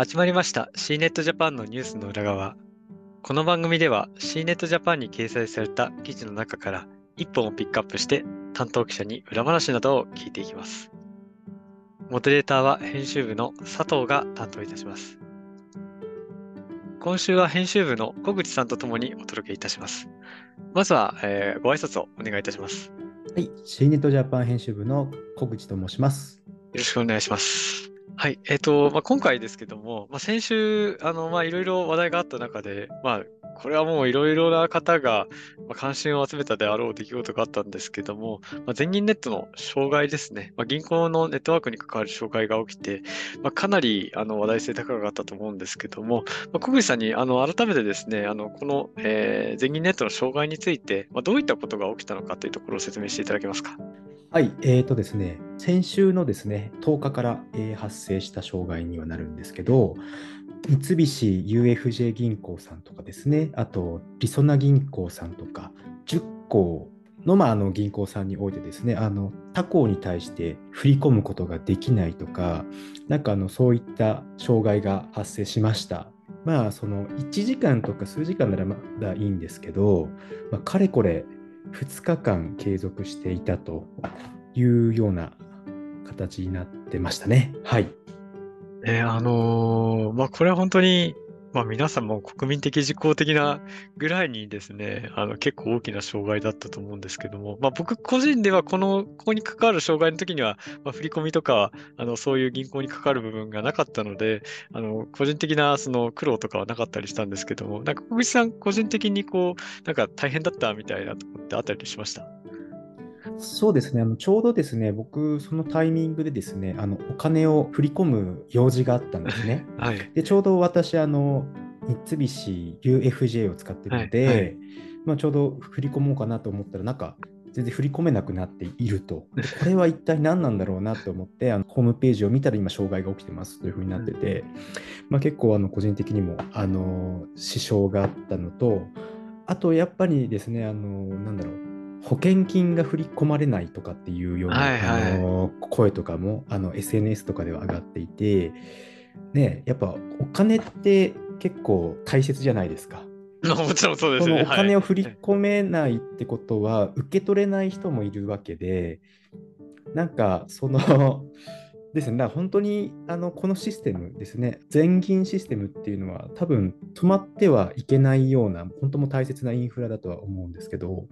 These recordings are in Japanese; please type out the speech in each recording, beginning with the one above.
始まりました C ネットジャパンのニュースの裏側。この番組では C ネットジャパンに掲載された記事の中から一本をピックアップして担当記者に裏話などを聞いていきます。モデレーターは編集部の佐藤が担当いたします。今週は編集部の小口さんとともにお届けいたします。まずは、えー、ご挨拶をお願いいたします。はい、C ネットジャパン編集部の小口と申します。よろしくお願いします。はい。えっ、ー、と、まあ、今回ですけども、まあ、先週、あの、まあ、いろいろ話題があった中で、まあ、これはもういろいろな方が関心を集めたであろう出来事があったんですけども、まあ、全銀ネットの障害ですね、ま、銀行のネットワークに関わる障害が起きて、ま、かなりあの話題性高かったと思うんですけども、ま、小口さんにあの改めてですね、あのこの、えー、全銀ネットの障害について、ま、どういったことが起きたのかというところを説明していただけますか？はい、えーとですね、先週のですね、10日から、えー、発生した障害にはなるんですけど、三菱 UFJ 銀行さんとかですね、あと、りそな銀行さんとか、10行の,、まあ、あの銀行さんにおいてですね、あの他行に対して振り込むことができないとか、なんかあのそういった障害が発生しました。まあ、その1時間とか数時間ならまだいいんですけど、まあ、かれこれ2日間継続していたというような形になってましたね。はい。えー、あのー、まあ、これは本当にまあ、皆さんも国民的自公的なぐらいにですね、あの結構大きな障害だったと思うんですけども、まあ、僕個人ではこの、ここに関わる障害の時には、まあ、振り込みとか、あのそういう銀行に関わる部分がなかったので、あの個人的なその苦労とかはなかったりしたんですけども、なんか小口さん個人的にこう、なんか大変だったみたいなとこってあったりしました？そうですね。あのちょうどですね僕そのタイミングでですねあのお金を振り込む用事があったんですね。はい、でちょうど私あの三菱 UFJ を使ってるので、はいはい、まあ、ちょうど振り込もうかなと思ったらなんか全然振り込めなくなっていると。これは一体何なんだろうなと思って、あのホームページを見たら今、障害が起きてますというふうになってて、まあ、結構あの個人的にもあの支障があったのと、あとやっぱりですね、あのなんだろう、保険金が振り込まれないとかっていうような、はいはい、あの声とかもあの SNS とかでは上がっていて、ね、やっぱお金って結構大切じゃないですか。もちろんそうですね。お金を振り込めないってことは、はい、受け取れない人もいるわけで、なんかその ですね、本当にあのこのシステムですね、全銀システムっていうのは、多分止まってはいけないような、本当も大切なインフラだとは思うんですけど、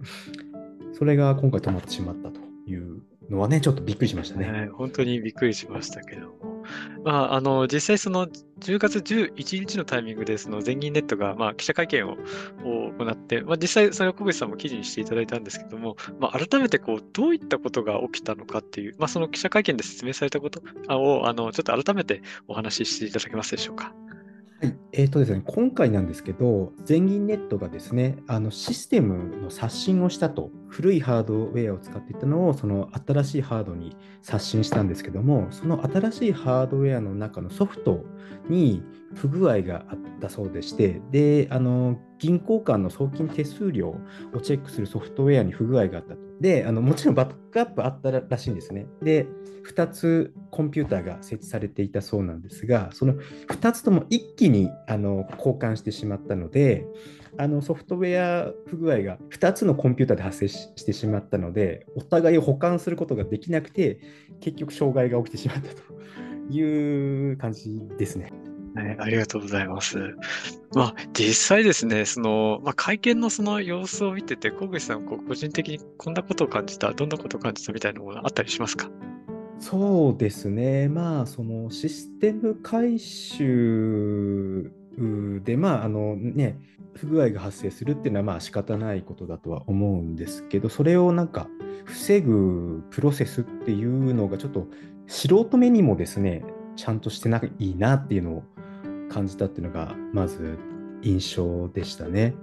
それが今回止まってしまったというのはね、ちょっとびっくりしましたね。ね本当にびっくりしましたけども。まあ、あの、実際その10月11日のタイミングで、その全銀ネットが、まあ、記者会見を行って、まあ、実際それを小口さんも記事にしていただいたんですけども、まあ、改めてこう、どういったことが起きたのかっていう、まあ、その記者会見で説明されたことを、あの、ちょっと改めてお話ししていただけますでしょうか。はい、えーとですね、今回なんですけど、全銀ネットがですね、あのシステムの刷新をしたと、古いハードウェアを使っていたのを、その新しいハードに刷新したんですけども、その新しいハードウェアの中のソフトに不具合があったそうでして、で、あの銀行間の送金手数料をチェックするソフトウェアに不具合があったと。で、あのもちろんバックアップあったらしいんですね。で、2つコンピューターが設置されていたそうなんですが、その2つとも一気にあの交換してしまったので、あのソフトウェア不具合が2つのコンピューターで発生してしまったので、お互いを保管することができなくて、結局障害が起きてしまったという感じですね。はい、ありがとうございます。まあ、実際ですね、その、まあ、会見のその様子を見てて、小口さん、こう個人的にこんなことを感じた、どんなことを感じたみたいなものあったりしますか？そうですね、まあ、そのシステム回収で、まあ、あのね、不具合が発生するっていうのは、まあ仕方ないことだとは思うんですけど、それをなんか、防ぐプロセスっていうのが、ちょっと素人目にもですね、ちゃんとしてないなっていうのを感じたっていうのがまず印象でしたね。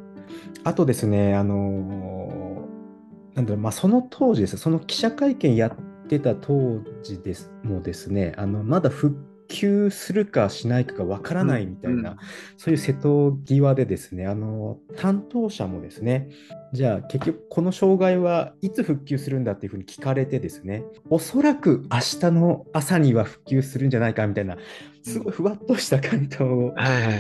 あとですね、あのなんだろう、まあ、その当時です、その記者会見やってた当時ですもですね、あのまだ復旧するかしないかがわからないみたいな、うんうん、そういう瀬戸際でですね、あの担当者もですね、じゃあ結局この障害はいつ復旧するんだっていうふうに聞かれてですねおそらく明日の朝には復旧するんじゃないかみたいなすごいふわっとした回答を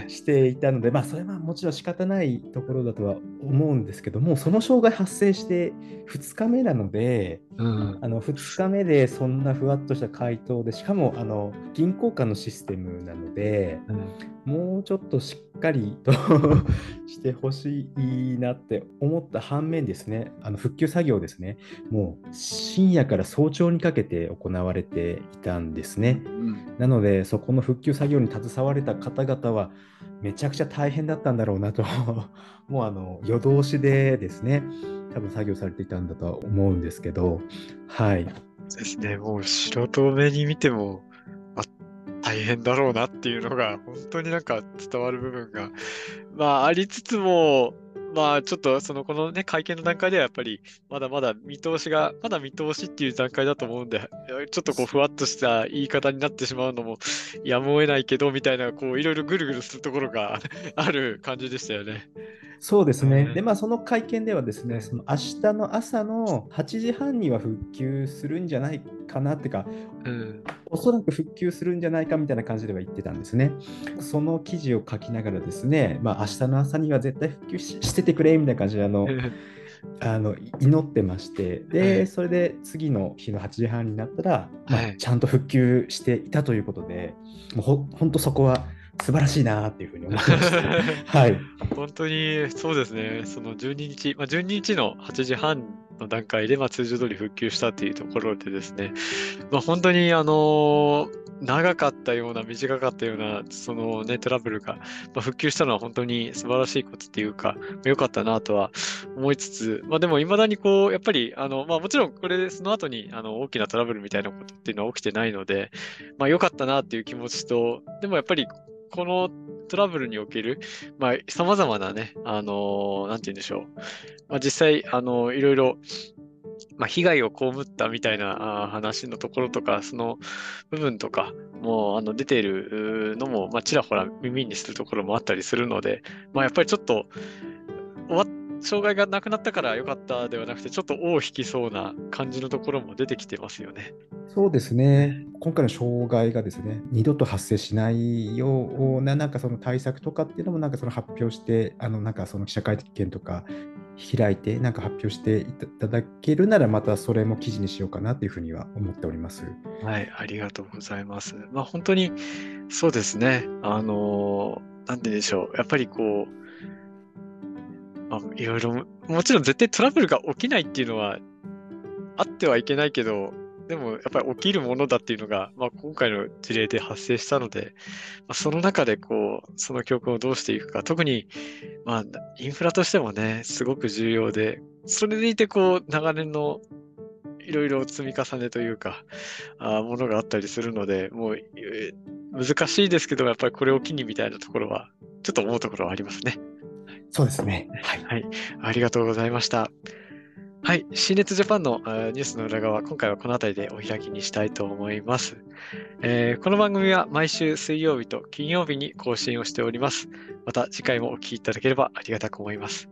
していたので、まあそれはもちろん仕方ないところだとは思うんですけどもその障害発生して2日目なので、うん、あの2日目でそんなふわっとした回答でしかもあの銀行間のシステムなので、うん、もうちょっとしっかりと してほしいなって思った反面ですね。あの復旧作業ですね。もう深夜から早朝にかけて行われていたんですね、うん、なのでそこの復復旧作業に携われた方々はめちゃくちゃ大変だったんだろうなと。もうあの夜通しでですね多分作業されていたんだとは思うんですけど。はい。ですね。もう素人目に見てもあ大変だろうなっていうのが 本当になんか伝わる部分がまあありつつもまあちょっとそのこのね会見の段階ではやっぱりまだまだ見通しがまだ見通しっていう段階だと思うんでちょっとこうふわっとした言い方になってしまうのもやむを得ないけどみたいなこういろいろぐるぐるするところが ある感じでしたよね。そうですね。で、まあ、その会見ではですね、その明日の朝の8時半には復旧するんじゃないかなっていうか、うん、おそらく復旧するんじゃないかみたいな感じでは言ってたんですね。その記事を書きながらですね、まあ、明日の朝には絶対復旧しててくれみたいな感じで、あの、あの祈ってまして。で、はい、それで次の日の8時半になったら、まあ、ちゃんと復旧していたということで、もうほ本当そこは素晴らしいなっていうふうに思ってます。はい。本当にそうですね。その12日、まあ、12日の8時半の段階で、まあ、通常通り復旧したっていうところでですね、まあ、本当にあの長かったような短かったようなそのねトラブルが、まあ、復旧したのは本当に素晴らしいことっていうか良かったなとは思いつつ、まあ、でも未だにこうやっぱりあの、まあ、もちろんこれその後にあの大きなトラブルみたいなことっていうのは起きてないので、まあ、良かったなっていう気持ちとでもやっぱりこのトラブルにおける、まあ、様々なね、あのー、なんて言うんでしょう。まあ、実際、あのー、いろいろ、まあ、被害を被ったみたいな話のところとか、その部分とかもあの出ているのも、まあ、ちらほら耳にするところもあったりするので、まあ、やっぱりちょっと終わっ障害がなくなったから良かったではなくて、ちょっと尾を引きそうな感じのところも出てきてますよね。そうですね。今回の障害がですね、二度と発生しないような、なんかその対策とかっていうのも、なんかその発表して、あのなんかその記者会見とか開いて、なんか発表していただけるなら、またそれも記事にしようかなというふうには思っております。はい、ありがとうございます。まあ、本当にそうですね。あの、なんででしょう。やっぱりこう、まあ、いろいろ、もちろん絶対トラブルが起きないっていうのはあってはいけないけど、でもやっぱり起きるものだっていうのが、まあ、今回の事例で発生したので、まあ、その中でこう、その教訓をどうしていくか、特に、まあ、インフラとしてもね、すごく重要で、それでいてこう、長年のいろいろ積み重ねというか、あものがあったりするので、もう難しいですけど、やっぱりこれを機にみたいなところは、ちょっと思うところはありますね。そうですね。はい。はい。ありがとうございました。はい。新熱ジャパンのニュースの裏側、今回はこの辺りでお開きにしたいと思います、えー、この番組は毎週水曜日と金曜日に更新をしております。また次回もお聴きいただければありがたく思います。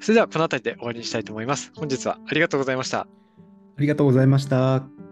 それではこの辺りで終わりにしたいと思います。本日はありがとうございました。ありがとうございました。